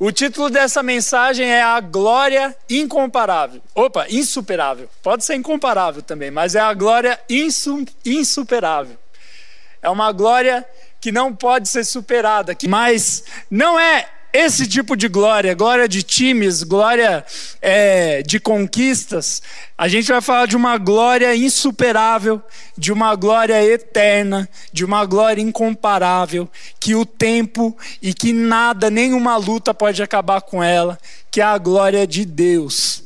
O título dessa mensagem é A Glória Incomparável. Opa, insuperável. Pode ser incomparável também, mas é a glória insu insuperável. É uma glória que não pode ser superada, mas não é esse tipo de glória, glória de times, glória é, de conquistas, a gente vai falar de uma glória insuperável, de uma glória eterna, de uma glória incomparável, que o tempo e que nada, nenhuma luta pode acabar com ela, que é a glória de Deus.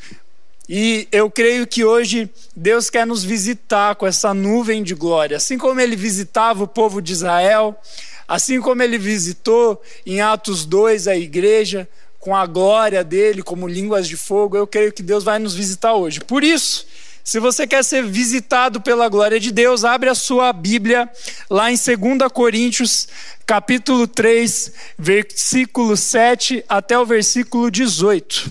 E eu creio que hoje Deus quer nos visitar com essa nuvem de glória, assim como ele visitava o povo de Israel Assim como ele visitou em Atos 2 a igreja com a glória dele como línguas de fogo, eu creio que Deus vai nos visitar hoje. Por isso, se você quer ser visitado pela glória de Deus, abre a sua Bíblia lá em 2 Coríntios, capítulo 3, versículo 7 até o versículo 18.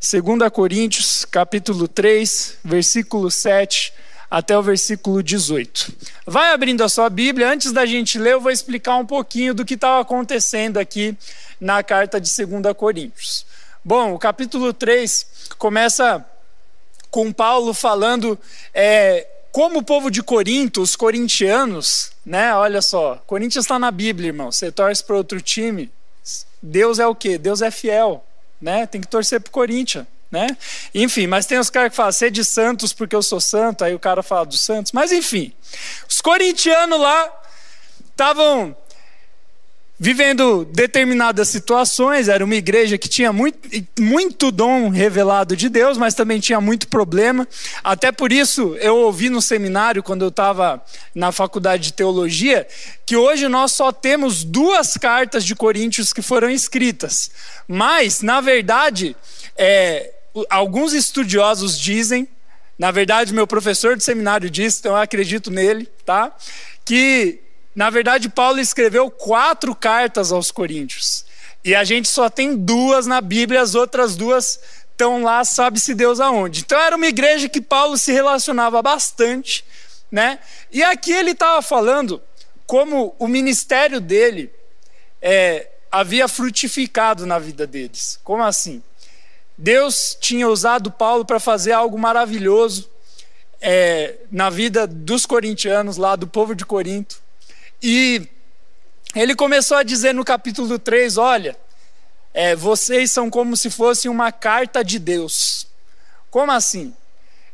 2 Coríntios, capítulo 3, versículo 7 até o versículo 18. Vai abrindo a sua Bíblia, antes da gente ler, eu vou explicar um pouquinho do que estava acontecendo aqui na carta de 2 Coríntios. Bom, o capítulo 3 começa com Paulo falando é, como o povo de Corinto, os corintianos, né? Olha só, Corinthians está na Bíblia, irmão. Você torce para outro time. Deus é o quê? Deus é fiel, né? Tem que torcer para o Corinthians né? Enfim, mas tem os caras que falam, ser de Santos porque eu sou santo, aí o cara fala dos Santos, mas enfim. Os corintianos lá estavam vivendo determinadas situações, era uma igreja que tinha muito, muito dom revelado de Deus, mas também tinha muito problema. Até por isso, eu ouvi no seminário, quando eu estava na faculdade de teologia, que hoje nós só temos duas cartas de Coríntios que foram escritas. Mas, na verdade, é, alguns estudiosos dizem, na verdade, meu professor de seminário disse, então eu acredito nele, tá? Que, na verdade, Paulo escreveu quatro cartas aos Coríntios. E a gente só tem duas na Bíblia, as outras duas estão lá, sabe-se Deus aonde. Então era uma igreja que Paulo se relacionava bastante, né? E aqui ele estava falando como o ministério dele é, havia frutificado na vida deles. Como assim? Deus tinha usado Paulo para fazer algo maravilhoso é, na vida dos corintianos, lá do povo de Corinto. E ele começou a dizer no capítulo 3: Olha, é, vocês são como se fossem uma carta de Deus. Como assim?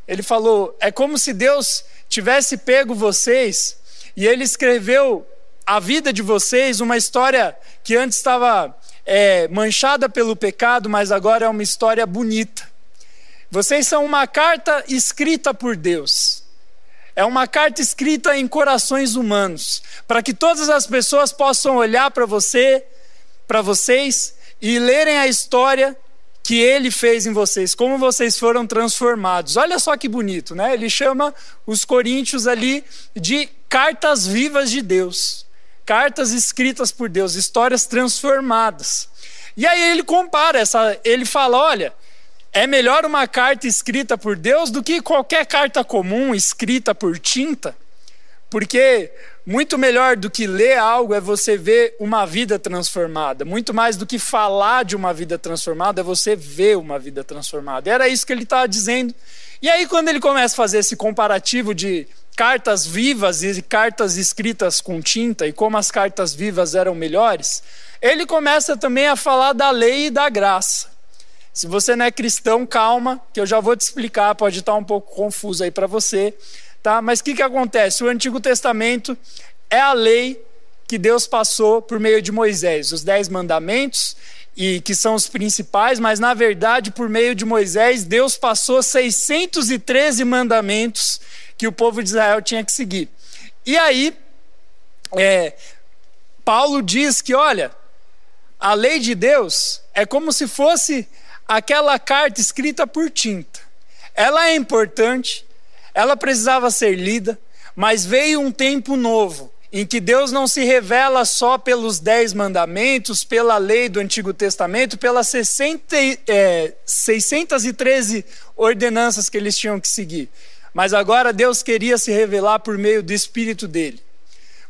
Ele falou: é como se Deus tivesse pego vocês e ele escreveu a vida de vocês, uma história que antes estava é, manchada pelo pecado, mas agora é uma história bonita. Vocês são uma carta escrita por Deus. É uma carta escrita em corações humanos, para que todas as pessoas possam olhar para você, para vocês e lerem a história que ele fez em vocês, como vocês foram transformados. Olha só que bonito, né? Ele chama os coríntios ali de cartas vivas de Deus cartas escritas por Deus, histórias transformadas. E aí ele compara essa, ele fala, olha, é melhor uma carta escrita por Deus do que qualquer carta comum escrita por tinta, porque muito melhor do que ler algo é você ver uma vida transformada. Muito mais do que falar de uma vida transformada é você ver uma vida transformada. Era isso que ele estava dizendo. E aí, quando ele começa a fazer esse comparativo de cartas vivas e cartas escritas com tinta e como as cartas vivas eram melhores, ele começa também a falar da lei e da graça. Se você não é cristão, calma, que eu já vou te explicar, pode estar um pouco confuso aí para você, tá? Mas o que, que acontece? O Antigo Testamento é a lei que Deus passou por meio de Moisés, os dez mandamentos, e que são os principais, mas na verdade, por meio de Moisés, Deus passou 613 mandamentos que o povo de Israel tinha que seguir. E aí, é, Paulo diz que, olha, a lei de Deus é como se fosse aquela carta escrita por tinta. Ela é importante, ela precisava ser lida, mas veio um tempo novo em que Deus não se revela só pelos dez mandamentos, pela lei do Antigo Testamento, pelas 60, é, 613 ordenanças que eles tinham que seguir. Mas agora Deus queria se revelar por meio do Espírito dele.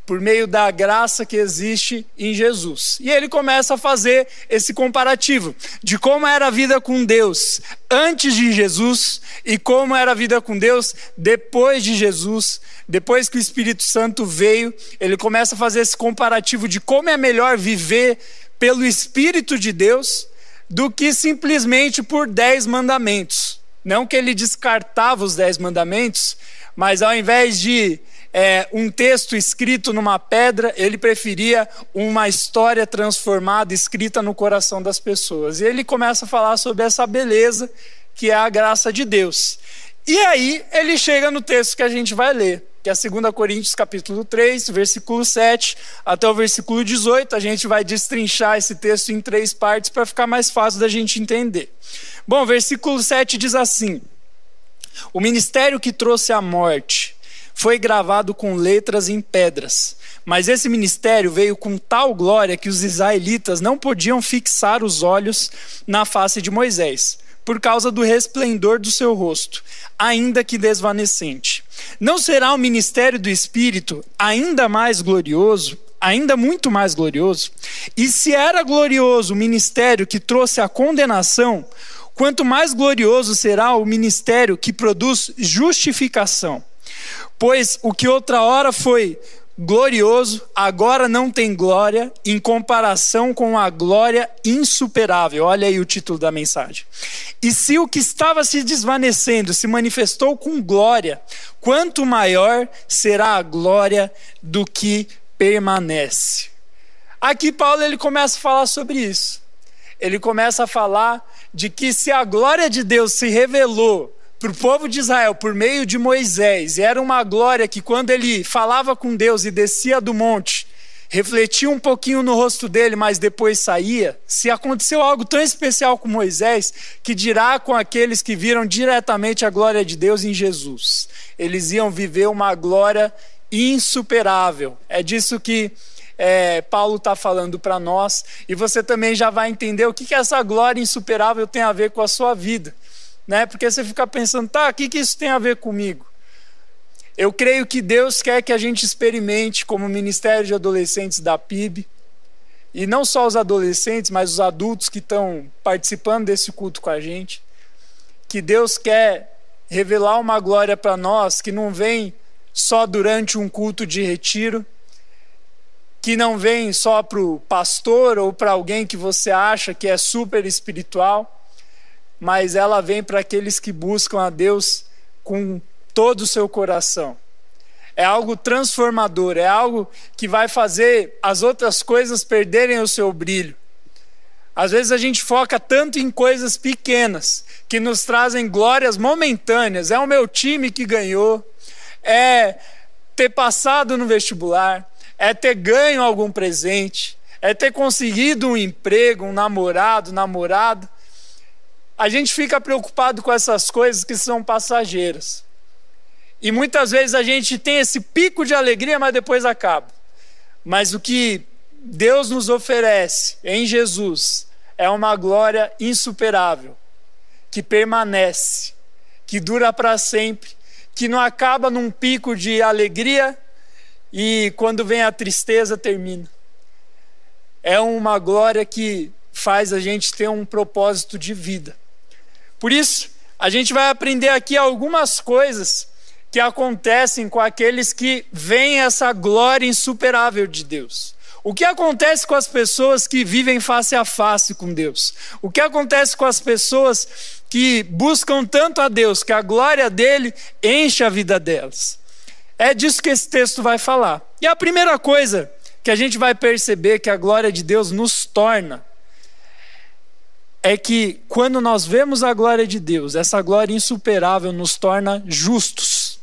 Por meio da graça que existe em Jesus. E ele começa a fazer esse comparativo de como era a vida com Deus antes de Jesus e como era a vida com Deus depois de Jesus. Depois que o Espírito Santo veio, ele começa a fazer esse comparativo de como é melhor viver pelo Espírito de Deus do que simplesmente por dez mandamentos. Não que ele descartava os dez mandamentos, mas ao invés de é, um texto escrito numa pedra, ele preferia uma história transformada, escrita no coração das pessoas. E ele começa a falar sobre essa beleza que é a graça de Deus. E aí ele chega no texto que a gente vai ler, que é 2 Coríntios capítulo 3, versículo 7 até o versículo 18. A gente vai destrinchar esse texto em três partes para ficar mais fácil da gente entender. Bom, versículo 7 diz assim: O ministério que trouxe a morte foi gravado com letras em pedras. Mas esse ministério veio com tal glória que os israelitas não podiam fixar os olhos na face de Moisés, por causa do resplendor do seu rosto, ainda que desvanecente. Não será o ministério do Espírito ainda mais glorioso? Ainda muito mais glorioso? E se era glorioso o ministério que trouxe a condenação, quanto mais glorioso será o ministério que produz justificação. Pois o que outra hora foi glorioso, agora não tem glória em comparação com a glória insuperável. Olha aí o título da mensagem. E se o que estava se desvanecendo se manifestou com glória, quanto maior será a glória do que permanece. Aqui Paulo ele começa a falar sobre isso. Ele começa a falar de que se a glória de Deus se revelou para o povo de Israel por meio de Moisés, e era uma glória que quando ele falava com Deus e descia do monte, refletia um pouquinho no rosto dele, mas depois saía. Se aconteceu algo tão especial com Moisés, que dirá com aqueles que viram diretamente a glória de Deus em Jesus. Eles iam viver uma glória insuperável. É disso que é, Paulo está falando para nós, e você também já vai entender o que, que essa glória insuperável tem a ver com a sua vida né? Porque você fica pensando, tá, o que, que isso tem a ver comigo? Eu creio que Deus quer que a gente experimente, como Ministério de Adolescentes da PIB, e não só os adolescentes, mas os adultos que estão participando desse culto com a gente, que Deus quer revelar uma glória para nós que não vem só durante um culto de retiro, que não vem só para o pastor ou para alguém que você acha que é super espiritual, mas ela vem para aqueles que buscam a Deus com todo o seu coração. É algo transformador, é algo que vai fazer as outras coisas perderem o seu brilho. Às vezes a gente foca tanto em coisas pequenas que nos trazem glórias momentâneas. É o meu time que ganhou, é ter passado no vestibular, é ter ganho algum presente, é ter conseguido um emprego, um namorado, namorada a gente fica preocupado com essas coisas que são passageiras. E muitas vezes a gente tem esse pico de alegria, mas depois acaba. Mas o que Deus nos oferece em Jesus é uma glória insuperável, que permanece, que dura para sempre, que não acaba num pico de alegria e quando vem a tristeza termina. É uma glória que faz a gente ter um propósito de vida. Por isso, a gente vai aprender aqui algumas coisas que acontecem com aqueles que veem essa glória insuperável de Deus. O que acontece com as pessoas que vivem face a face com Deus? O que acontece com as pessoas que buscam tanto a Deus que a glória dele enche a vida delas? É disso que esse texto vai falar. E a primeira coisa que a gente vai perceber que a glória de Deus nos torna é que quando nós vemos a glória de Deus, essa glória insuperável nos torna justos.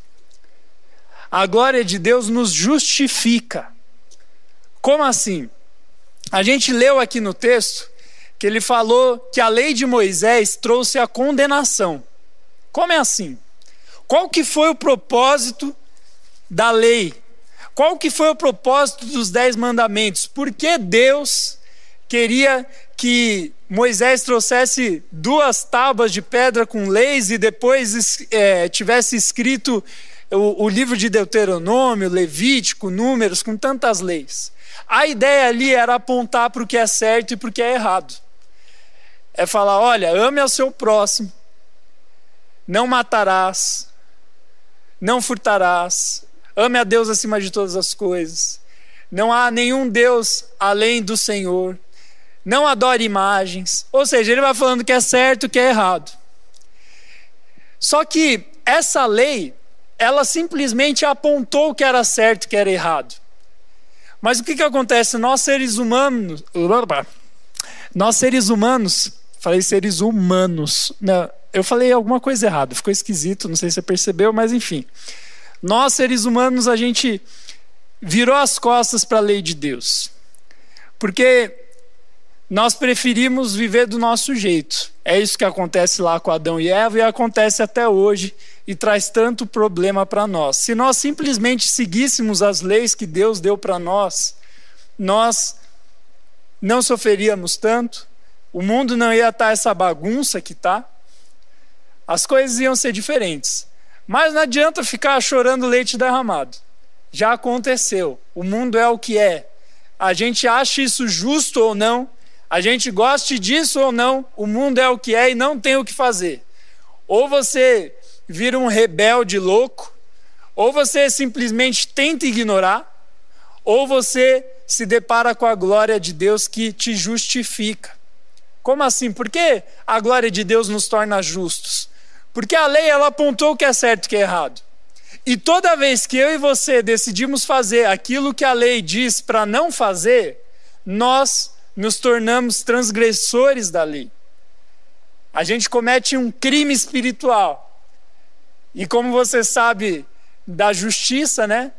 A glória de Deus nos justifica. Como assim? A gente leu aqui no texto que ele falou que a lei de Moisés trouxe a condenação. Como é assim? Qual que foi o propósito da lei? Qual que foi o propósito dos dez mandamentos? Por que Deus queria que Moisés trouxesse duas tábuas de pedra com leis e depois é, tivesse escrito o, o livro de Deuteronômio, Levítico, Números, com tantas leis. A ideia ali era apontar para o que é certo e para o que é errado. É falar: olha, ame ao seu próximo, não matarás, não furtarás, ame a Deus acima de todas as coisas, não há nenhum Deus além do Senhor, não adore imagens. Ou seja, ele vai falando que é certo que é errado. Só que essa lei, ela simplesmente apontou o que era certo e que era errado. Mas o que, que acontece? Nós seres humanos. Nós seres humanos. Falei seres humanos. Não, eu falei alguma coisa errada, ficou esquisito, não sei se você percebeu, mas enfim. Nós, seres humanos, a gente virou as costas para a lei de Deus. Porque nós preferimos viver do nosso jeito. É isso que acontece lá com Adão e Eva e acontece até hoje e traz tanto problema para nós. Se nós simplesmente seguíssemos as leis que Deus deu para nós, nós não sofreríamos tanto, o mundo não ia estar tá essa bagunça que está, as coisas iam ser diferentes. Mas não adianta ficar chorando leite derramado. Já aconteceu. O mundo é o que é. A gente acha isso justo ou não, a gente goste disso ou não, o mundo é o que é e não tem o que fazer. Ou você vira um rebelde louco, ou você simplesmente tenta ignorar, ou você se depara com a glória de Deus que te justifica. Como assim? Por que a glória de Deus nos torna justos? Porque a lei ela apontou o que é certo e o que é errado. E toda vez que eu e você decidimos fazer aquilo que a lei diz para não fazer, nós nos tornamos transgressores da lei. A gente comete um crime espiritual. E como você sabe da justiça, né?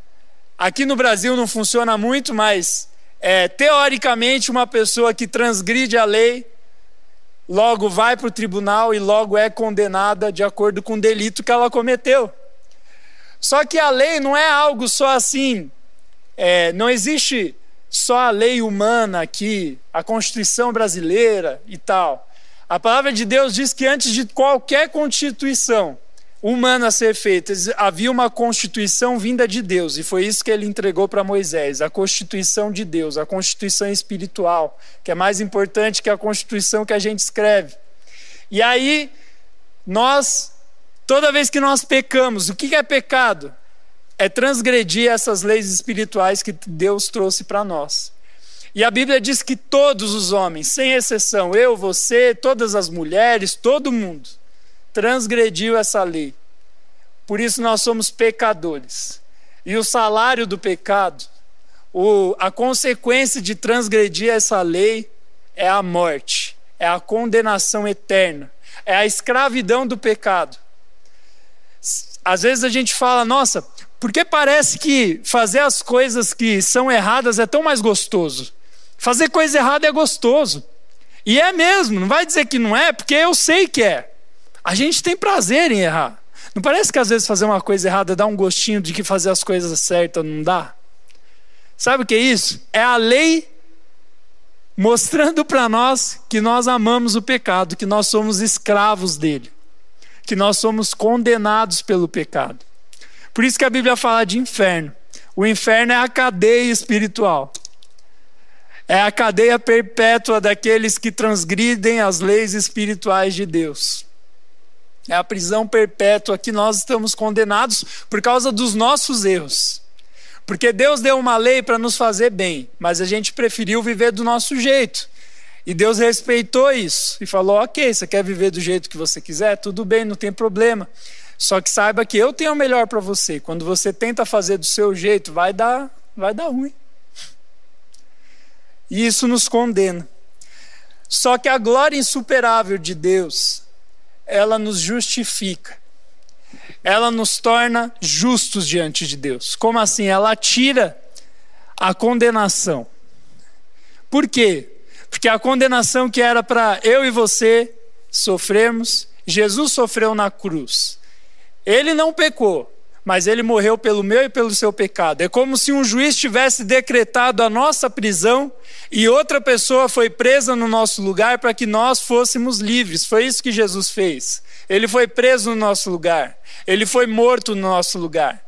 Aqui no Brasil não funciona muito, mas é, teoricamente uma pessoa que transgride a lei logo vai para o tribunal e logo é condenada de acordo com o delito que ela cometeu. Só que a lei não é algo só assim, é, não existe só a lei humana aqui, a Constituição brasileira e tal. A palavra de Deus diz que antes de qualquer constituição, humana ser feita. Havia uma constituição vinda de Deus, e foi isso que ele entregou para Moisés, a constituição de Deus, a constituição espiritual, que é mais importante que a constituição que a gente escreve. E aí, nós, toda vez que nós pecamos, o que é pecado? É transgredir essas leis espirituais que Deus trouxe para nós. E a Bíblia diz que todos os homens, sem exceção, eu, você, todas as mulheres, todo mundo, transgrediu essa lei. Por isso nós somos pecadores. E o salário do pecado, o, a consequência de transgredir essa lei é a morte, é a condenação eterna, é a escravidão do pecado. Às vezes a gente fala, nossa, porque parece que fazer as coisas que são erradas é tão mais gostoso. Fazer coisa errada é gostoso. E é mesmo, não vai dizer que não é, porque eu sei que é. A gente tem prazer em errar. Não parece que às vezes fazer uma coisa errada dá um gostinho de que fazer as coisas certas não dá? Sabe o que é isso? É a lei mostrando para nós que nós amamos o pecado, que nós somos escravos dele, que nós somos condenados pelo pecado. Por isso que a Bíblia fala de inferno. O inferno é a cadeia espiritual. É a cadeia perpétua daqueles que transgridem as leis espirituais de Deus. É a prisão perpétua que nós estamos condenados por causa dos nossos erros. Porque Deus deu uma lei para nos fazer bem, mas a gente preferiu viver do nosso jeito. E Deus respeitou isso e falou: ok, você quer viver do jeito que você quiser? Tudo bem, não tem problema. Só que saiba que eu tenho o melhor para você. Quando você tenta fazer do seu jeito, vai dar, vai dar ruim. E isso nos condena. Só que a glória insuperável de Deus ela nos justifica. Ela nos torna justos diante de Deus. Como assim? Ela tira a condenação. Por quê? Porque a condenação que era para eu e você sofrermos, Jesus sofreu na cruz. Ele não pecou, mas ele morreu pelo meu e pelo seu pecado. É como se um juiz tivesse decretado a nossa prisão e outra pessoa foi presa no nosso lugar para que nós fôssemos livres. Foi isso que Jesus fez. Ele foi preso no nosso lugar. Ele foi morto no nosso lugar.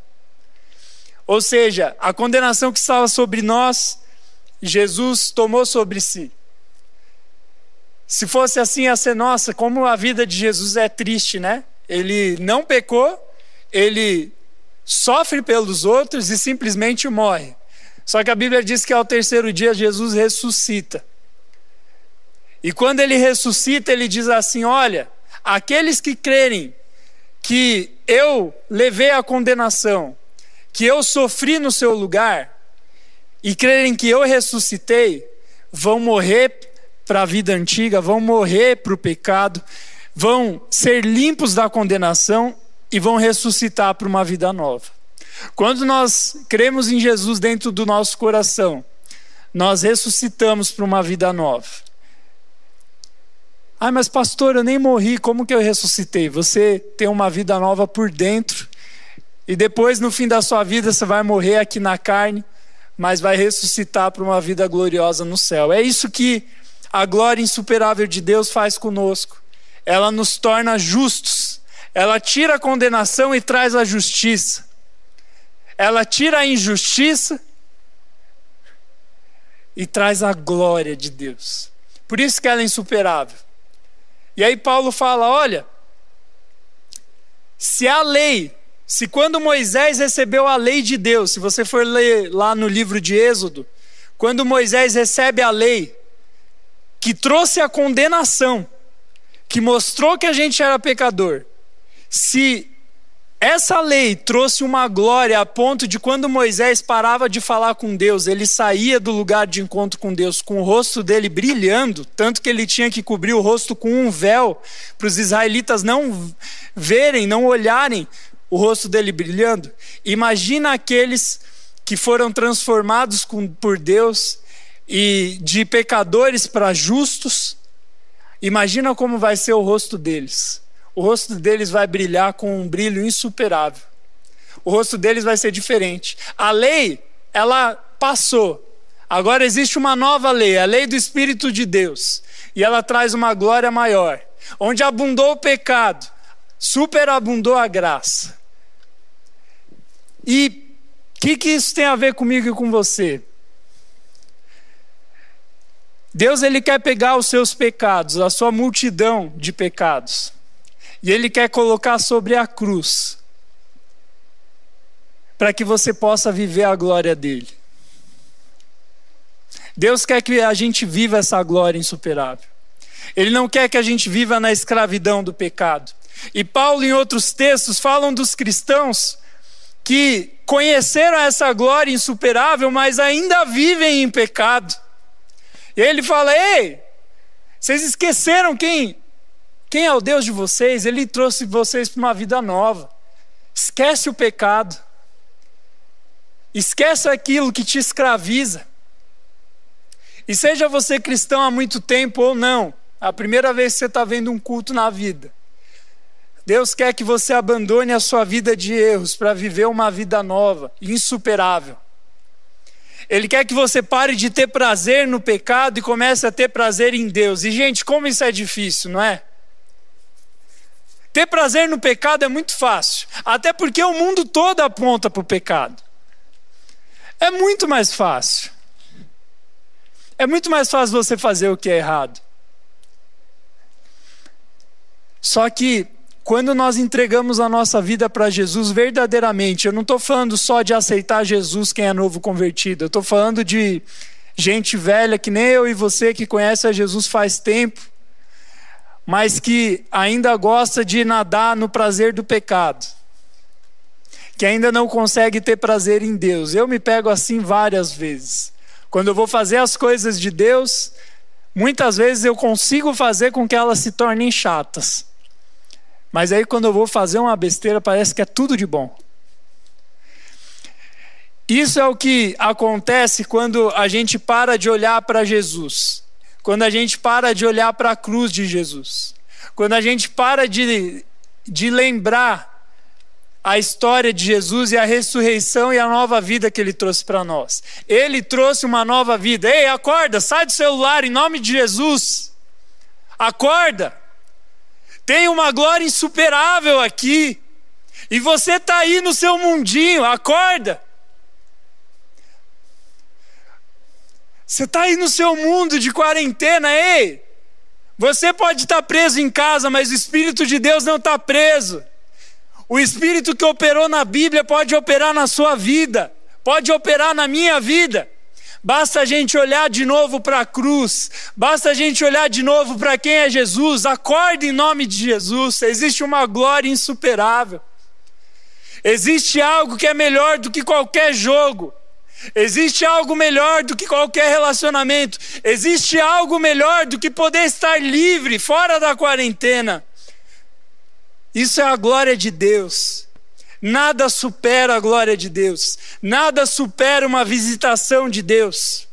Ou seja, a condenação que estava sobre nós, Jesus tomou sobre si. Se fosse assim, ia ser nossa, como a vida de Jesus é triste, né? Ele não pecou, ele sofre pelos outros e simplesmente morre. Só que a Bíblia diz que ao terceiro dia Jesus ressuscita. E quando ele ressuscita, ele diz assim: Olha, aqueles que crerem que eu levei a condenação, que eu sofri no seu lugar, e crerem que eu ressuscitei, vão morrer para a vida antiga, vão morrer para o pecado, vão ser limpos da condenação e vão ressuscitar para uma vida nova. Quando nós cremos em Jesus dentro do nosso coração, nós ressuscitamos para uma vida nova. Ah, mas pastor, eu nem morri, como que eu ressuscitei? Você tem uma vida nova por dentro, e depois, no fim da sua vida, você vai morrer aqui na carne, mas vai ressuscitar para uma vida gloriosa no céu. É isso que a glória insuperável de Deus faz conosco. Ela nos torna justos ela tira a condenação e traz a justiça. Ela tira a injustiça e traz a glória de Deus. Por isso que ela é insuperável. E aí Paulo fala: olha, se a lei, se quando Moisés recebeu a lei de Deus, se você for ler lá no livro de Êxodo, quando Moisés recebe a lei, que trouxe a condenação, que mostrou que a gente era pecador, se essa lei trouxe uma glória a ponto de quando Moisés parava de falar com Deus, ele saía do lugar de encontro com Deus com o rosto dele brilhando, tanto que ele tinha que cobrir o rosto com um véu para os israelitas não verem, não olharem o rosto dele brilhando. Imagina aqueles que foram transformados por Deus e de pecadores para justos. Imagina como vai ser o rosto deles o rosto deles vai brilhar com um brilho insuperável. O rosto deles vai ser diferente. A lei, ela passou. Agora existe uma nova lei, a lei do Espírito de Deus. E ela traz uma glória maior. Onde abundou o pecado, superabundou a graça. E o que, que isso tem a ver comigo e com você? Deus ele quer pegar os seus pecados, a sua multidão de pecados, e Ele quer colocar sobre a cruz, para que você possa viver a glória dele. Deus quer que a gente viva essa glória insuperável. Ele não quer que a gente viva na escravidão do pecado. E Paulo, em outros textos, falam dos cristãos que conheceram essa glória insuperável, mas ainda vivem em pecado. E ele fala: Ei, vocês esqueceram quem quem é o Deus de vocês? Ele trouxe vocês para uma vida nova. Esquece o pecado. Esquece aquilo que te escraviza. E seja você cristão há muito tempo ou não, a primeira vez que você está vendo um culto na vida, Deus quer que você abandone a sua vida de erros para viver uma vida nova, insuperável. Ele quer que você pare de ter prazer no pecado e comece a ter prazer em Deus. E, gente, como isso é difícil, não é? Ter prazer no pecado é muito fácil, até porque o mundo todo aponta para o pecado. É muito mais fácil. É muito mais fácil você fazer o que é errado. Só que quando nós entregamos a nossa vida para Jesus verdadeiramente, eu não estou falando só de aceitar Jesus quem é novo convertido, eu estou falando de gente velha que nem eu e você que conhece a Jesus faz tempo mas que ainda gosta de nadar no prazer do pecado, que ainda não consegue ter prazer em Deus. Eu me pego assim várias vezes. Quando eu vou fazer as coisas de Deus, muitas vezes eu consigo fazer com que elas se tornem chatas. Mas aí quando eu vou fazer uma besteira, parece que é tudo de bom. Isso é o que acontece quando a gente para de olhar para Jesus quando a gente para de olhar para a cruz de Jesus, quando a gente para de, de lembrar a história de Jesus e a ressurreição e a nova vida que ele trouxe para nós. Ele trouxe uma nova vida. Ei, acorda, sai do celular em nome de Jesus. Acorda. Tem uma glória insuperável aqui. E você está aí no seu mundinho, acorda. Você está aí no seu mundo de quarentena, ei. Você pode estar tá preso em casa, mas o Espírito de Deus não está preso. O Espírito que operou na Bíblia pode operar na sua vida, pode operar na minha vida. Basta a gente olhar de novo para a cruz, basta a gente olhar de novo para quem é Jesus. Acorde em nome de Jesus. Existe uma glória insuperável. Existe algo que é melhor do que qualquer jogo. Existe algo melhor do que qualquer relacionamento. Existe algo melhor do que poder estar livre, fora da quarentena. Isso é a glória de Deus. Nada supera a glória de Deus. Nada supera uma visitação de Deus.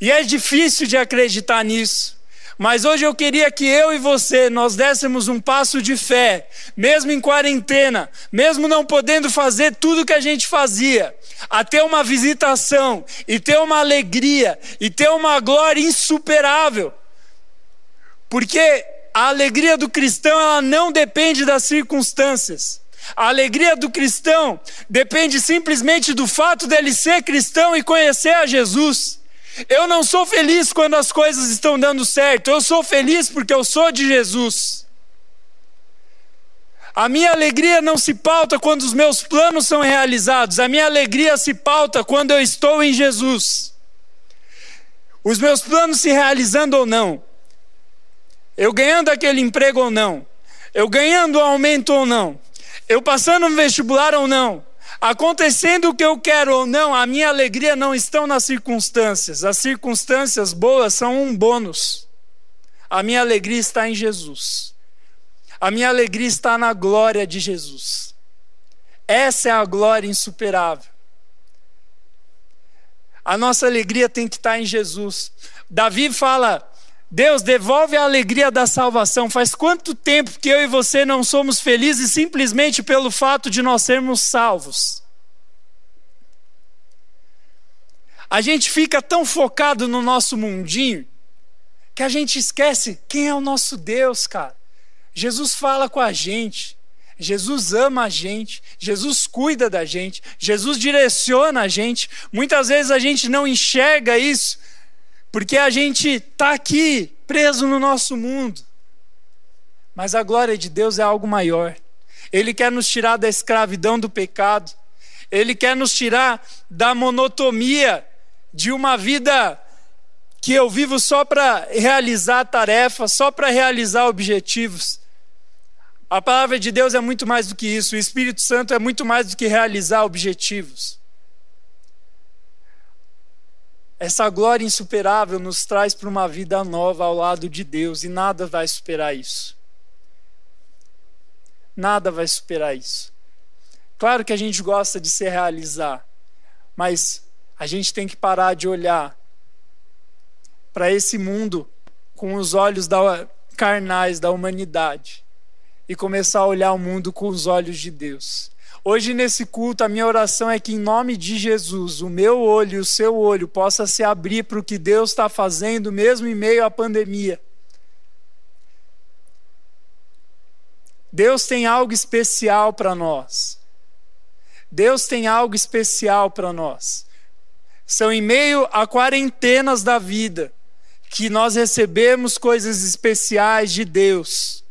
E é difícil de acreditar nisso. Mas hoje eu queria que eu e você nós dessemos um passo de fé, mesmo em quarentena, mesmo não podendo fazer tudo que a gente fazia, a ter uma visitação e ter uma alegria e ter uma glória insuperável. Porque a alegria do cristão ela não depende das circunstâncias. A alegria do cristão depende simplesmente do fato dele ser cristão e conhecer a Jesus. Eu não sou feliz quando as coisas estão dando certo, eu sou feliz porque eu sou de Jesus. A minha alegria não se pauta quando os meus planos são realizados, a minha alegria se pauta quando eu estou em Jesus. Os meus planos se realizando ou não, eu ganhando aquele emprego ou não, eu ganhando o aumento ou não, eu passando no vestibular ou não, Acontecendo o que eu quero ou não, a minha alegria não estão nas circunstâncias. As circunstâncias boas são um bônus. A minha alegria está em Jesus. A minha alegria está na glória de Jesus. Essa é a glória insuperável. A nossa alegria tem que estar em Jesus. Davi fala Deus devolve a alegria da salvação. Faz quanto tempo que eu e você não somos felizes simplesmente pelo fato de nós sermos salvos? A gente fica tão focado no nosso mundinho que a gente esquece quem é o nosso Deus, cara. Jesus fala com a gente. Jesus ama a gente, Jesus cuida da gente, Jesus direciona a gente. Muitas vezes a gente não enxerga isso porque a gente está aqui preso no nosso mundo. Mas a glória de Deus é algo maior. Ele quer nos tirar da escravidão do pecado. Ele quer nos tirar da monotonia de uma vida que eu vivo só para realizar tarefas, só para realizar objetivos. A palavra de Deus é muito mais do que isso. O Espírito Santo é muito mais do que realizar objetivos. Essa glória insuperável nos traz para uma vida nova ao lado de Deus e nada vai superar isso. Nada vai superar isso. Claro que a gente gosta de se realizar, mas a gente tem que parar de olhar para esse mundo com os olhos da, carnais da humanidade e começar a olhar o mundo com os olhos de Deus. Hoje, nesse culto, a minha oração é que, em nome de Jesus, o meu olho e o seu olho possa se abrir para o que Deus está fazendo, mesmo em meio à pandemia. Deus tem algo especial para nós. Deus tem algo especial para nós. São em meio a quarentenas da vida que nós recebemos coisas especiais de Deus.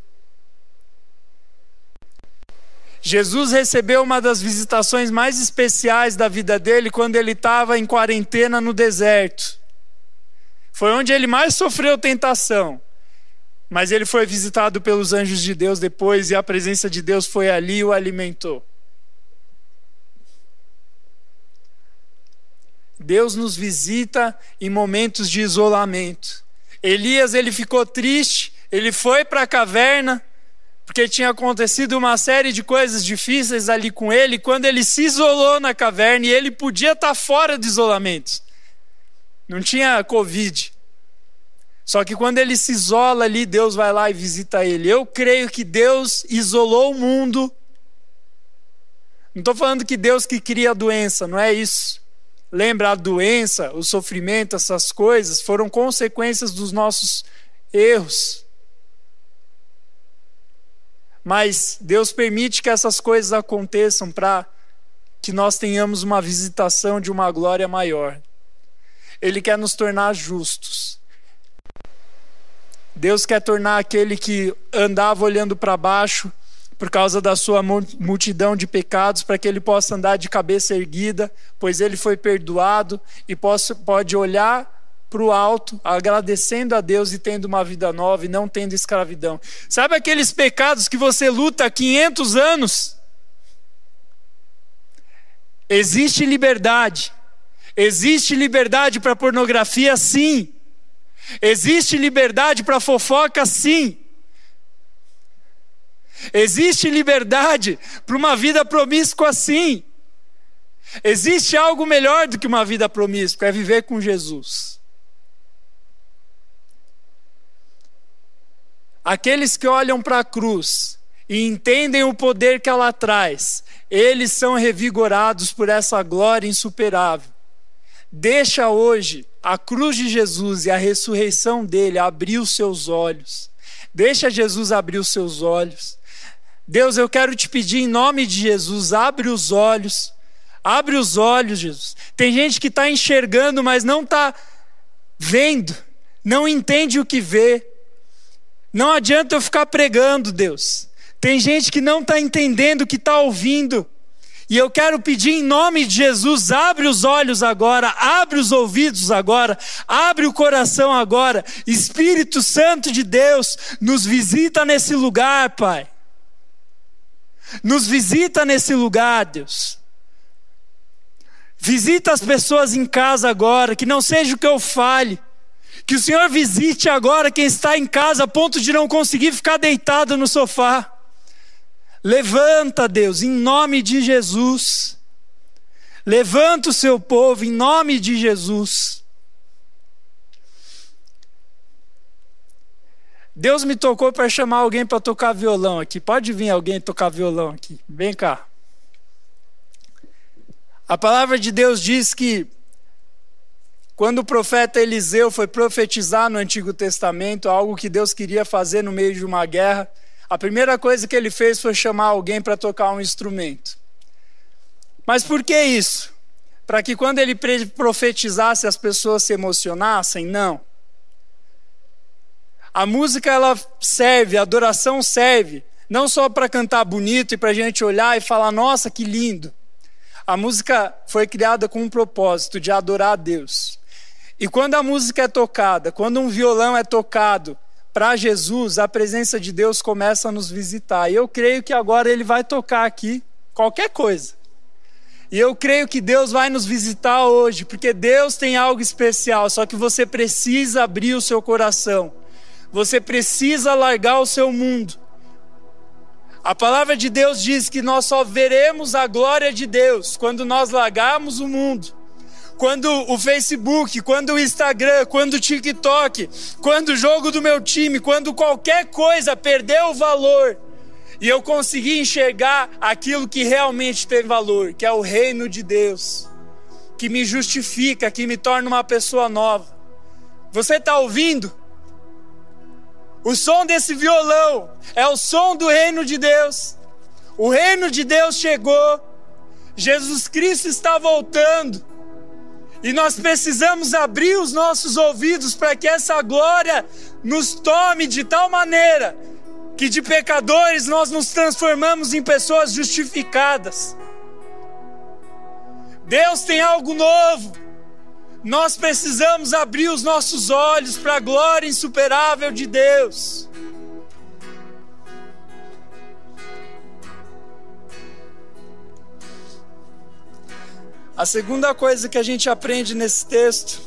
Jesus recebeu uma das visitações mais especiais da vida dele quando ele estava em quarentena no deserto. Foi onde ele mais sofreu tentação. Mas ele foi visitado pelos anjos de Deus depois e a presença de Deus foi ali e o alimentou. Deus nos visita em momentos de isolamento. Elias ele ficou triste, ele foi para a caverna, porque tinha acontecido uma série de coisas difíceis ali com ele, quando ele se isolou na caverna e ele podia estar fora de isolamento. Não tinha Covid. Só que quando ele se isola ali, Deus vai lá e visita ele. Eu creio que Deus isolou o mundo Não estou falando que Deus que cria a doença, não é isso. Lembra, a doença, o sofrimento, essas coisas foram consequências dos nossos erros. Mas Deus permite que essas coisas aconteçam para que nós tenhamos uma visitação de uma glória maior. Ele quer nos tornar justos. Deus quer tornar aquele que andava olhando para baixo por causa da sua multidão de pecados, para que ele possa andar de cabeça erguida, pois ele foi perdoado e pode olhar para o alto, agradecendo a Deus e tendo uma vida nova e não tendo escravidão. Sabe aqueles pecados que você luta há 500 anos? Existe liberdade. Existe liberdade para pornografia, sim. Existe liberdade para fofoca, sim. Existe liberdade para uma vida promíscua, sim. Existe algo melhor do que uma vida promíscua, é viver com Jesus. Aqueles que olham para a cruz e entendem o poder que ela traz, eles são revigorados por essa glória insuperável. Deixa hoje a cruz de Jesus e a ressurreição dele abrir os seus olhos. Deixa Jesus abrir os seus olhos. Deus, eu quero te pedir em nome de Jesus, abre os olhos. Abre os olhos, Jesus. Tem gente que está enxergando, mas não está vendo, não entende o que vê. Não adianta eu ficar pregando, Deus. Tem gente que não está entendendo o que está ouvindo. E eu quero pedir em nome de Jesus, abre os olhos agora, abre os ouvidos agora, abre o coração agora. Espírito Santo de Deus, nos visita nesse lugar, Pai. Nos visita nesse lugar, Deus. Visita as pessoas em casa agora, que não seja o que eu fale. Que o Senhor visite agora quem está em casa a ponto de não conseguir ficar deitado no sofá. Levanta, Deus, em nome de Jesus. Levanta o seu povo em nome de Jesus. Deus me tocou para chamar alguém para tocar violão aqui. Pode vir alguém tocar violão aqui. Vem cá. A palavra de Deus diz que quando o profeta Eliseu foi profetizar no Antigo Testamento algo que Deus queria fazer no meio de uma guerra, a primeira coisa que ele fez foi chamar alguém para tocar um instrumento. Mas por que isso? Para que quando ele profetizasse as pessoas se emocionassem? Não. A música ela serve, a adoração serve, não só para cantar bonito e para a gente olhar e falar, nossa, que lindo. A música foi criada com um propósito de adorar a Deus. E quando a música é tocada, quando um violão é tocado para Jesus, a presença de Deus começa a nos visitar. E eu creio que agora ele vai tocar aqui qualquer coisa. E eu creio que Deus vai nos visitar hoje, porque Deus tem algo especial, só que você precisa abrir o seu coração. Você precisa largar o seu mundo. A palavra de Deus diz que nós só veremos a glória de Deus quando nós largarmos o mundo quando o Facebook, quando o Instagram, quando o TikTok, quando o jogo do meu time, quando qualquer coisa perdeu o valor e eu consegui enxergar aquilo que realmente tem valor, que é o reino de Deus, que me justifica, que me torna uma pessoa nova. Você está ouvindo? O som desse violão é o som do reino de Deus. O reino de Deus chegou. Jesus Cristo está voltando. E nós precisamos abrir os nossos ouvidos para que essa glória nos tome de tal maneira que de pecadores nós nos transformamos em pessoas justificadas. Deus tem algo novo. Nós precisamos abrir os nossos olhos para a glória insuperável de Deus. A segunda coisa que a gente aprende nesse texto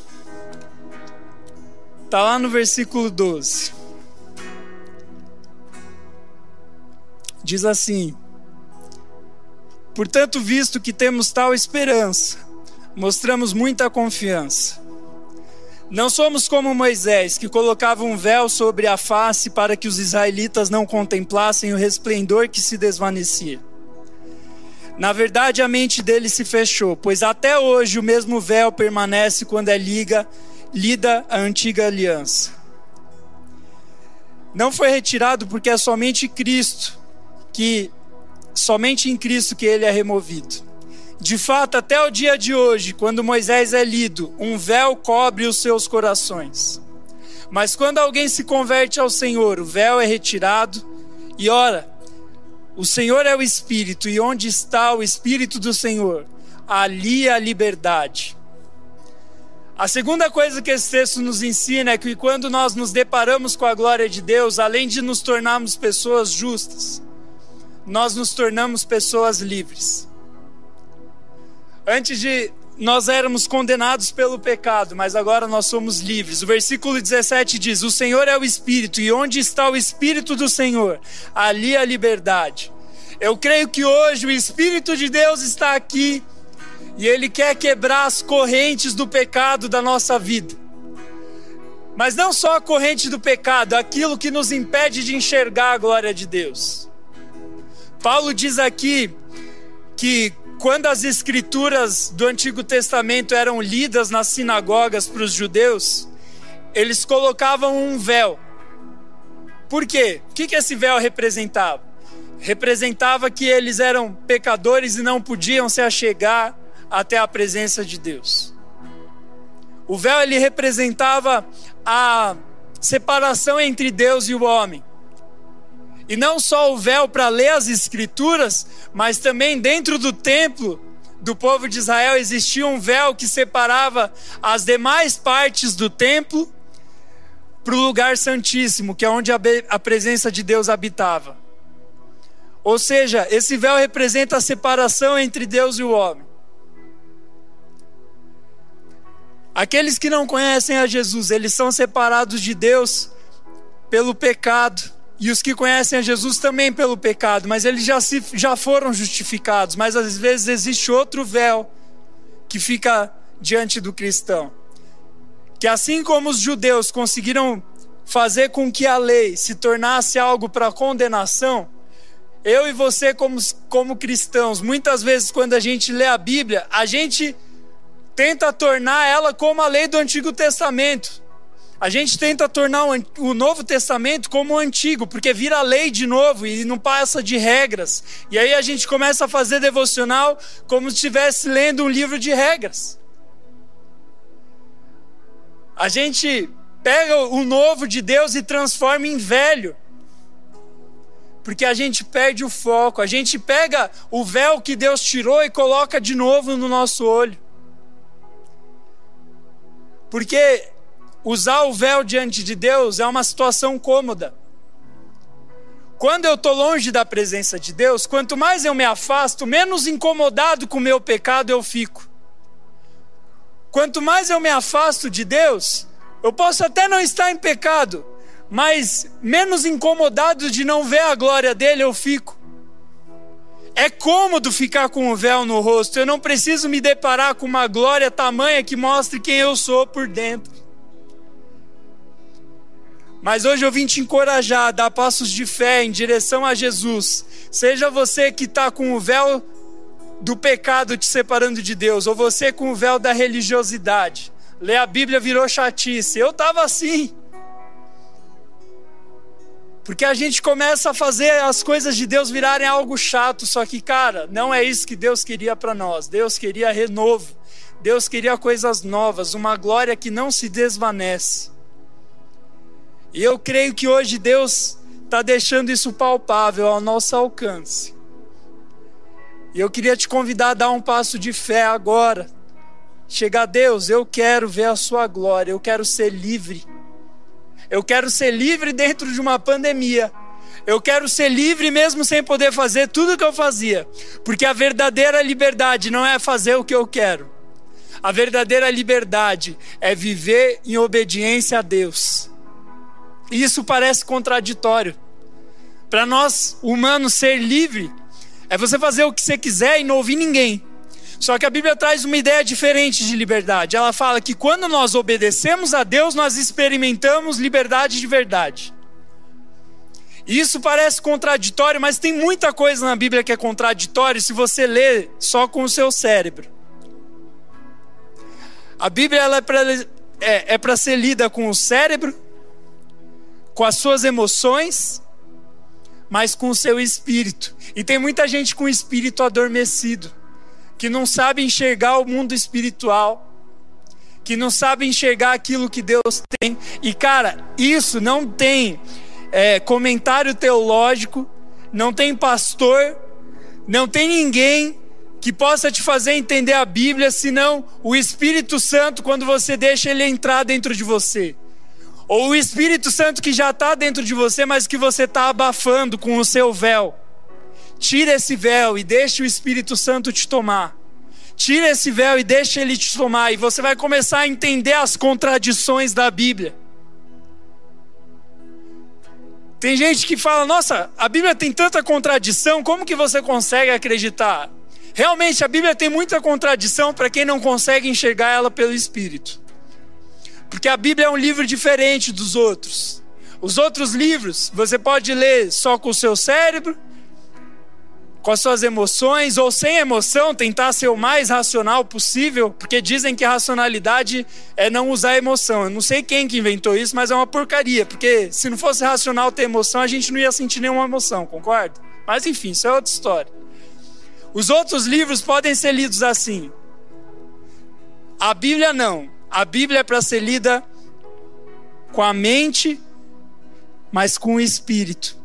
está lá no versículo 12. Diz assim: Portanto, visto que temos tal esperança, mostramos muita confiança. Não somos como Moisés, que colocava um véu sobre a face para que os israelitas não contemplassem o resplendor que se desvanecia. Na verdade, a mente dele se fechou, pois até hoje o mesmo véu permanece quando é liga, lida a antiga aliança. Não foi retirado porque é somente Cristo que somente em Cristo que ele é removido. De fato, até o dia de hoje, quando Moisés é lido, um véu cobre os seus corações. Mas quando alguém se converte ao Senhor, o véu é retirado e ora, o Senhor é o Espírito, e onde está o Espírito do Senhor? Ali a liberdade. A segunda coisa que esse texto nos ensina é que quando nós nos deparamos com a glória de Deus, além de nos tornarmos pessoas justas, nós nos tornamos pessoas livres. Antes de nós éramos condenados pelo pecado, mas agora nós somos livres. O versículo 17 diz: O Senhor é o Espírito, e onde está o Espírito do Senhor? Ali a liberdade. Eu creio que hoje o Espírito de Deus está aqui e Ele quer quebrar as correntes do pecado da nossa vida. Mas não só a corrente do pecado, aquilo que nos impede de enxergar a glória de Deus. Paulo diz aqui que quando as escrituras do Antigo Testamento eram lidas nas sinagogas para os judeus, eles colocavam um véu. Por quê? O que esse véu representava? Representava que eles eram pecadores e não podiam se achegar até a presença de Deus. O véu ele representava a separação entre Deus e o homem. E não só o véu para ler as escrituras, mas também dentro do templo do povo de Israel existia um véu que separava as demais partes do templo para o lugar santíssimo, que é onde a, presença de Deus habitava. Ou seja, esse véu representa a separação entre Deus e o homem. Aqueles que não conhecem a Jesus, eles são separados de Deus pelo pecado e os que conhecem a Jesus também pelo pecado, mas eles já, se, já foram justificados. Mas às vezes existe outro véu que fica diante do cristão. Que assim como os judeus conseguiram fazer com que a lei se tornasse algo para condenação, eu e você, como, como cristãos, muitas vezes quando a gente lê a Bíblia, a gente tenta tornar ela como a lei do Antigo Testamento. A gente tenta tornar o Novo Testamento como o Antigo, porque vira lei de novo e não passa de regras. E aí a gente começa a fazer devocional como se estivesse lendo um livro de regras. A gente pega o novo de Deus e transforma em velho. Porque a gente perde o foco, a gente pega o véu que Deus tirou e coloca de novo no nosso olho. Porque usar o véu diante de Deus é uma situação cômoda. Quando eu estou longe da presença de Deus, quanto mais eu me afasto, menos incomodado com o meu pecado eu fico. Quanto mais eu me afasto de Deus, eu posso até não estar em pecado, mas menos incomodado de não ver a glória dele eu fico. É cômodo ficar com o véu no rosto, eu não preciso me deparar com uma glória tamanha que mostre quem eu sou por dentro. Mas hoje eu vim te encorajar a dar passos de fé em direção a Jesus. Seja você que está com o véu do pecado te separando de Deus, ou você com o véu da religiosidade. Ler a Bíblia virou chatice. Eu estava assim. Porque a gente começa a fazer as coisas de Deus virarem algo chato, só que, cara, não é isso que Deus queria para nós. Deus queria renovo. Deus queria coisas novas, uma glória que não se desvanece. E eu creio que hoje Deus está deixando isso palpável ao nosso alcance. E eu queria te convidar a dar um passo de fé agora. Chegar Deus, eu quero ver a Sua glória, eu quero ser livre. Eu quero ser livre dentro de uma pandemia. Eu quero ser livre mesmo sem poder fazer tudo o que eu fazia. Porque a verdadeira liberdade não é fazer o que eu quero. A verdadeira liberdade é viver em obediência a Deus. E isso parece contraditório. Para nós, humanos, ser livre é você fazer o que você quiser e não ouvir ninguém. Só que a Bíblia traz uma ideia diferente de liberdade. Ela fala que quando nós obedecemos a Deus, nós experimentamos liberdade de verdade. Isso parece contraditório, mas tem muita coisa na Bíblia que é contraditório se você lê só com o seu cérebro. A Bíblia ela é para é, é ser lida com o cérebro, com as suas emoções, mas com o seu espírito. E tem muita gente com o espírito adormecido, que não sabe enxergar o mundo espiritual, que não sabe enxergar aquilo que Deus tem. E cara, isso não tem é, comentário teológico, não tem pastor, não tem ninguém que possa te fazer entender a Bíblia, senão o Espírito Santo, quando você deixa ele entrar dentro de você. Ou o Espírito Santo que já está dentro de você, mas que você está abafando com o seu véu. Tira esse véu e deixe o Espírito Santo te tomar. Tira esse véu e deixa ele te tomar, e você vai começar a entender as contradições da Bíblia. Tem gente que fala: Nossa, a Bíblia tem tanta contradição, como que você consegue acreditar? Realmente a Bíblia tem muita contradição para quem não consegue enxergar ela pelo Espírito. Porque a Bíblia é um livro diferente dos outros. Os outros livros você pode ler só com o seu cérebro, com as suas emoções, ou sem emoção, tentar ser o mais racional possível, porque dizem que racionalidade é não usar emoção. Eu não sei quem que inventou isso, mas é uma porcaria, porque se não fosse racional ter emoção, a gente não ia sentir nenhuma emoção, concorda? Mas enfim, isso é outra história. Os outros livros podem ser lidos assim. A Bíblia não. A Bíblia é para ser lida com a mente, mas com o espírito.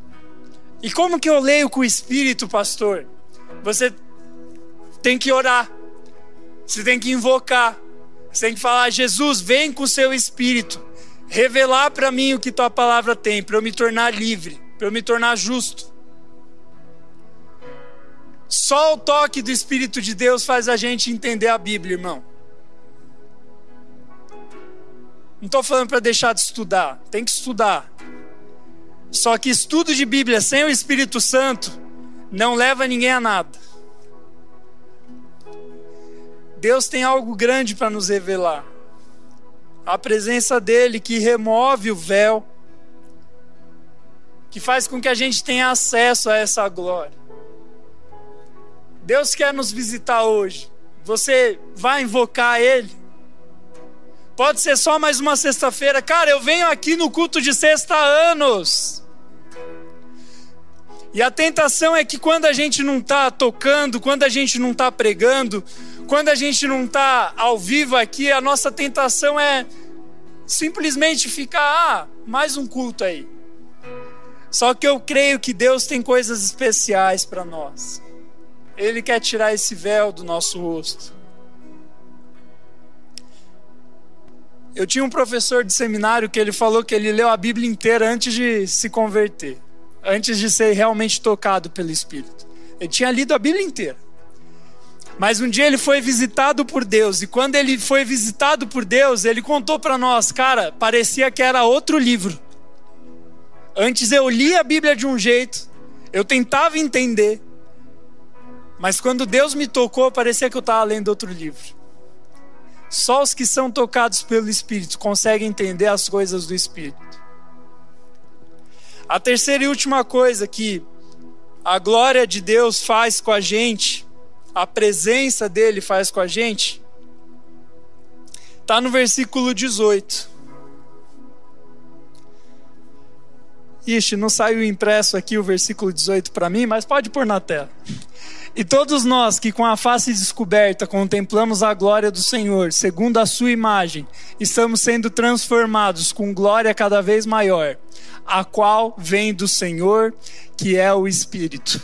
E como que eu leio com o espírito, pastor? Você tem que orar. Você tem que invocar. Você tem que falar: Jesus, vem com o seu espírito. Revelar para mim o que tua palavra tem, para eu me tornar livre, para eu me tornar justo. Só o toque do Espírito de Deus faz a gente entender a Bíblia, irmão. Não estou falando para deixar de estudar, tem que estudar. Só que estudo de Bíblia sem o Espírito Santo não leva ninguém a nada. Deus tem algo grande para nos revelar. A presença dele que remove o véu, que faz com que a gente tenha acesso a essa glória. Deus quer nos visitar hoje. Você vai invocar Ele? Pode ser só mais uma sexta-feira. Cara, eu venho aqui no culto de sexta há anos. E a tentação é que quando a gente não está tocando, quando a gente não está pregando, quando a gente não está ao vivo aqui, a nossa tentação é simplesmente ficar, ah, mais um culto aí. Só que eu creio que Deus tem coisas especiais para nós. Ele quer tirar esse véu do nosso rosto. Eu tinha um professor de seminário que ele falou que ele leu a Bíblia inteira antes de se converter, antes de ser realmente tocado pelo Espírito. Ele tinha lido a Bíblia inteira. Mas um dia ele foi visitado por Deus, e quando ele foi visitado por Deus, ele contou para nós, cara, parecia que era outro livro. Antes eu lia a Bíblia de um jeito, eu tentava entender, mas quando Deus me tocou, parecia que eu estava lendo outro livro. Só os que são tocados pelo Espírito conseguem entender as coisas do Espírito. A terceira e última coisa que a glória de Deus faz com a gente, a presença dele faz com a gente, está no versículo 18. Ixi, não saiu impresso aqui o versículo 18 para mim, mas pode pôr na tela. E todos nós que com a face descoberta contemplamos a glória do Senhor, segundo a sua imagem, estamos sendo transformados com glória cada vez maior, a qual vem do Senhor, que é o Espírito.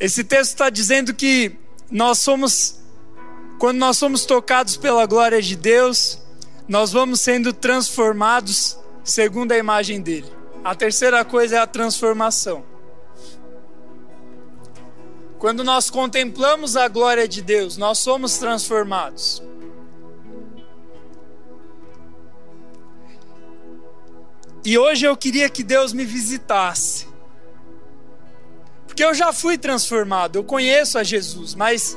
Esse texto está dizendo que nós somos, quando nós somos tocados pela glória de Deus, nós vamos sendo transformados segundo a imagem dele. A terceira coisa é a transformação. Quando nós contemplamos a glória de Deus, nós somos transformados. E hoje eu queria que Deus me visitasse. Porque eu já fui transformado, eu conheço a Jesus, mas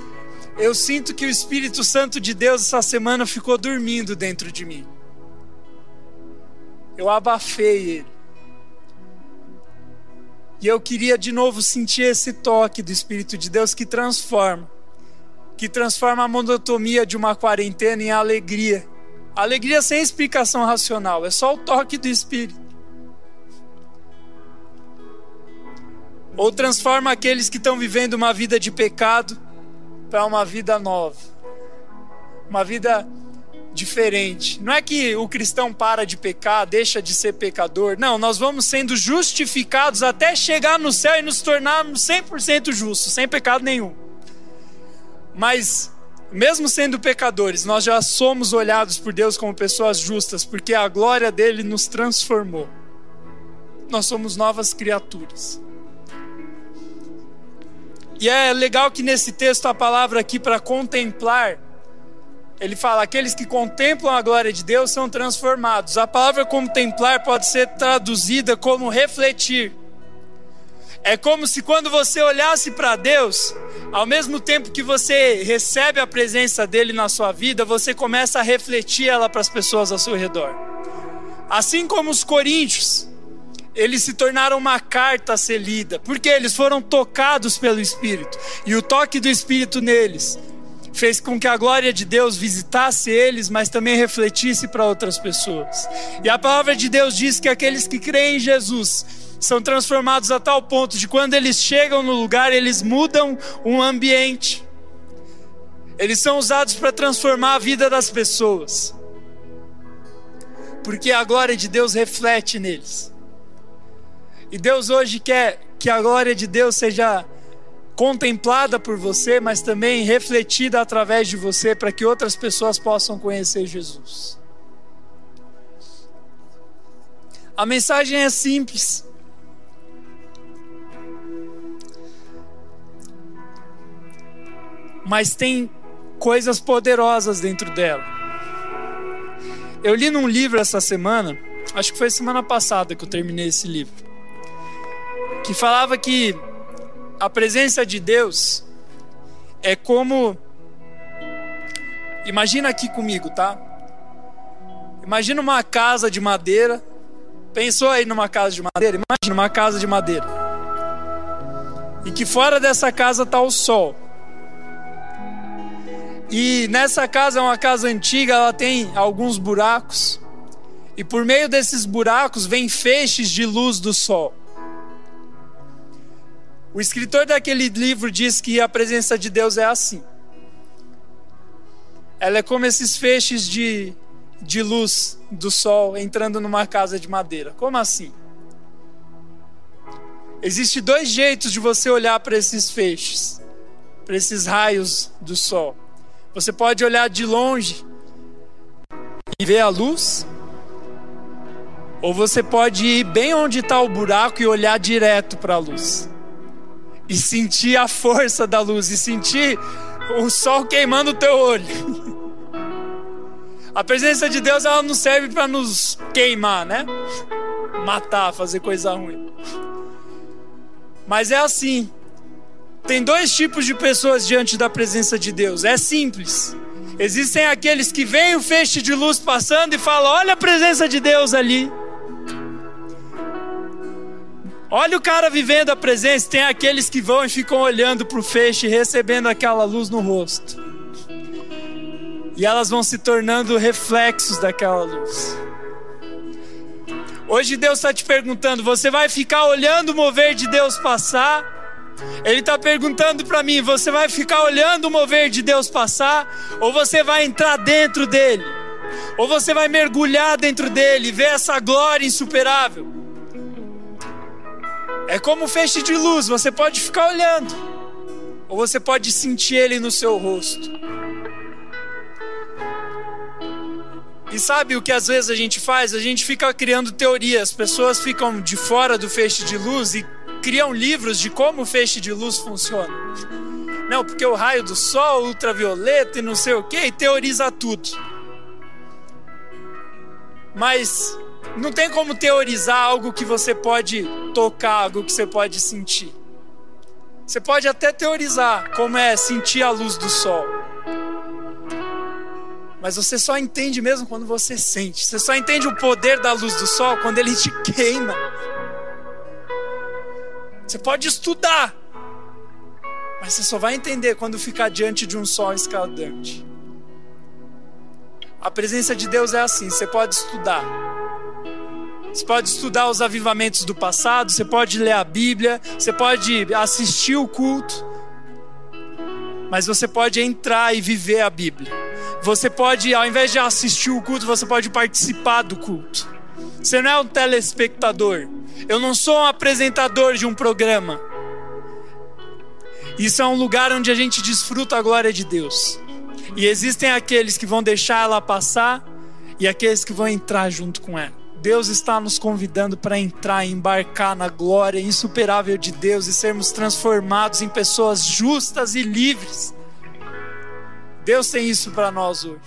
eu sinto que o Espírito Santo de Deus essa semana ficou dormindo dentro de mim. Eu abafei ele. E eu queria de novo sentir esse toque do Espírito de Deus que transforma, que transforma a monotonia de uma quarentena em alegria. Alegria sem explicação racional, é só o toque do Espírito. Ou transforma aqueles que estão vivendo uma vida de pecado para uma vida nova, uma vida diferente. Não é que o cristão para de pecar, deixa de ser pecador. Não, nós vamos sendo justificados até chegar no céu e nos tornarmos 100% justos, sem pecado nenhum. Mas, mesmo sendo pecadores, nós já somos olhados por Deus como pessoas justas, porque a glória dele nos transformou. Nós somos novas criaturas. E é legal que nesse texto a palavra aqui para contemplar ele fala: aqueles que contemplam a glória de Deus são transformados. A palavra contemplar pode ser traduzida como refletir. É como se quando você olhasse para Deus, ao mesmo tempo que você recebe a presença dele na sua vida, você começa a refletir ela para as pessoas ao seu redor. Assim como os coríntios, eles se tornaram uma carta a ser lida, porque eles foram tocados pelo Espírito, e o toque do Espírito neles fez com que a glória de Deus visitasse eles, mas também refletisse para outras pessoas. E a palavra de Deus diz que aqueles que creem em Jesus são transformados a tal ponto de quando eles chegam no lugar, eles mudam um ambiente. Eles são usados para transformar a vida das pessoas. Porque a glória de Deus reflete neles. E Deus hoje quer que a glória de Deus seja contemplada por você, mas também refletida através de você para que outras pessoas possam conhecer Jesus. A mensagem é simples. Mas tem coisas poderosas dentro dela. Eu li num livro essa semana, acho que foi semana passada que eu terminei esse livro, que falava que a presença de Deus é como. Imagina aqui comigo, tá? Imagina uma casa de madeira. Pensou aí numa casa de madeira? Imagina uma casa de madeira. E que fora dessa casa está o sol. E nessa casa é uma casa antiga, ela tem alguns buracos. E por meio desses buracos vem feixes de luz do sol. O escritor daquele livro diz que a presença de Deus é assim. Ela é como esses feixes de, de luz do sol entrando numa casa de madeira. Como assim? Existem dois jeitos de você olhar para esses feixes, para esses raios do sol. Você pode olhar de longe e ver a luz, ou você pode ir bem onde está o buraco e olhar direto para a luz e sentir a força da luz e sentir o sol queimando o teu olho. A presença de Deus ela não serve para nos queimar, né? Matar, fazer coisa ruim. Mas é assim. Tem dois tipos de pessoas diante da presença de Deus. É simples. Existem aqueles que veem o feixe de luz passando e falam: Olha a presença de Deus ali. Olha o cara vivendo a presença. Tem aqueles que vão e ficam olhando para o feixe, recebendo aquela luz no rosto. E elas vão se tornando reflexos daquela luz. Hoje Deus está te perguntando: você vai ficar olhando o mover de Deus passar? Ele está perguntando para mim: você vai ficar olhando o mover de Deus passar? Ou você vai entrar dentro dele? Ou você vai mergulhar dentro dele e ver essa glória insuperável? É como um feixe de luz, você pode ficar olhando, ou você pode sentir ele no seu rosto. E sabe o que às vezes a gente faz? A gente fica criando teorias. As pessoas ficam de fora do feixe de luz e criam livros de como o feixe de luz funciona. Não, porque o raio do sol, ultravioleta e não sei o que, e teoriza tudo. Mas não tem como teorizar algo que você pode tocar, algo que você pode sentir. Você pode até teorizar como é sentir a luz do sol. Mas você só entende mesmo quando você sente. Você só entende o poder da luz do sol quando ele te queima. Você pode estudar, mas você só vai entender quando ficar diante de um sol escaldante. A presença de Deus é assim: você pode estudar. Você pode estudar os avivamentos do passado, você pode ler a Bíblia, você pode assistir o culto, mas você pode entrar e viver a Bíblia. Você pode, ao invés de assistir o culto, você pode participar do culto. Você não é um telespectador. Eu não sou um apresentador de um programa. Isso é um lugar onde a gente desfruta a glória de Deus. E existem aqueles que vão deixar ela passar e aqueles que vão entrar junto com ela. Deus está nos convidando para entrar e embarcar na glória insuperável de Deus e sermos transformados em pessoas justas e livres. Deus tem isso para nós hoje.